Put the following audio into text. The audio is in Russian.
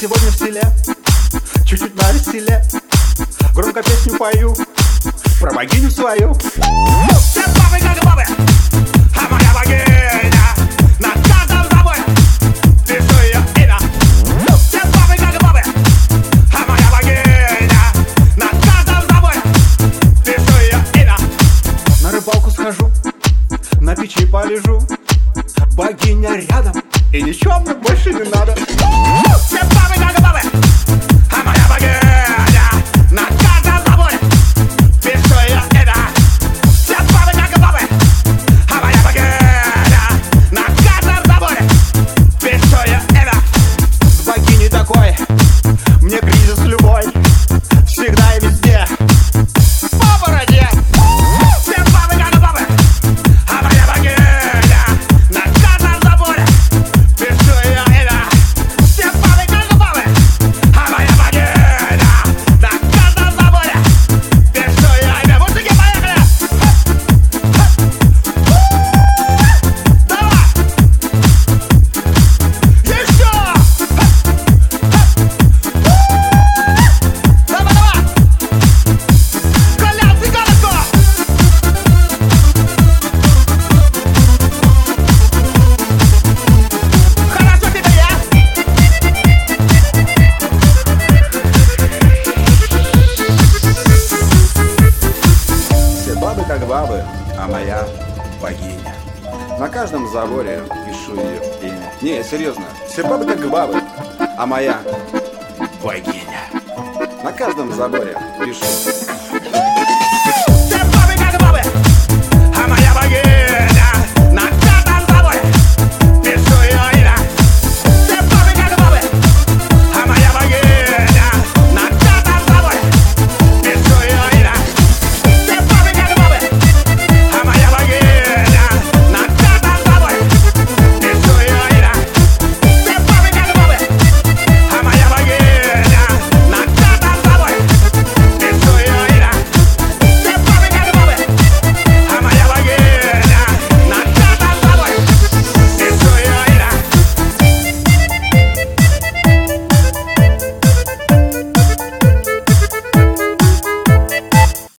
сегодня в стиле. Чуть-чуть на веселе Громко песню пою. Про богиню свою. Все бабы как бабы А моя богиня На каждом заборе Пишу ее имя Все бабы как бабы А моя богиня На каждом заборе Пишу ее имя На рыбалку схожу. На печи полежу. Богиня рядом. И ничего мне больше не надо. Бабы, а моя богиня. На каждом заборе пишу ее имя. Не, серьезно, все бабы как бабы, а моя богиня. На каждом заборе пишу.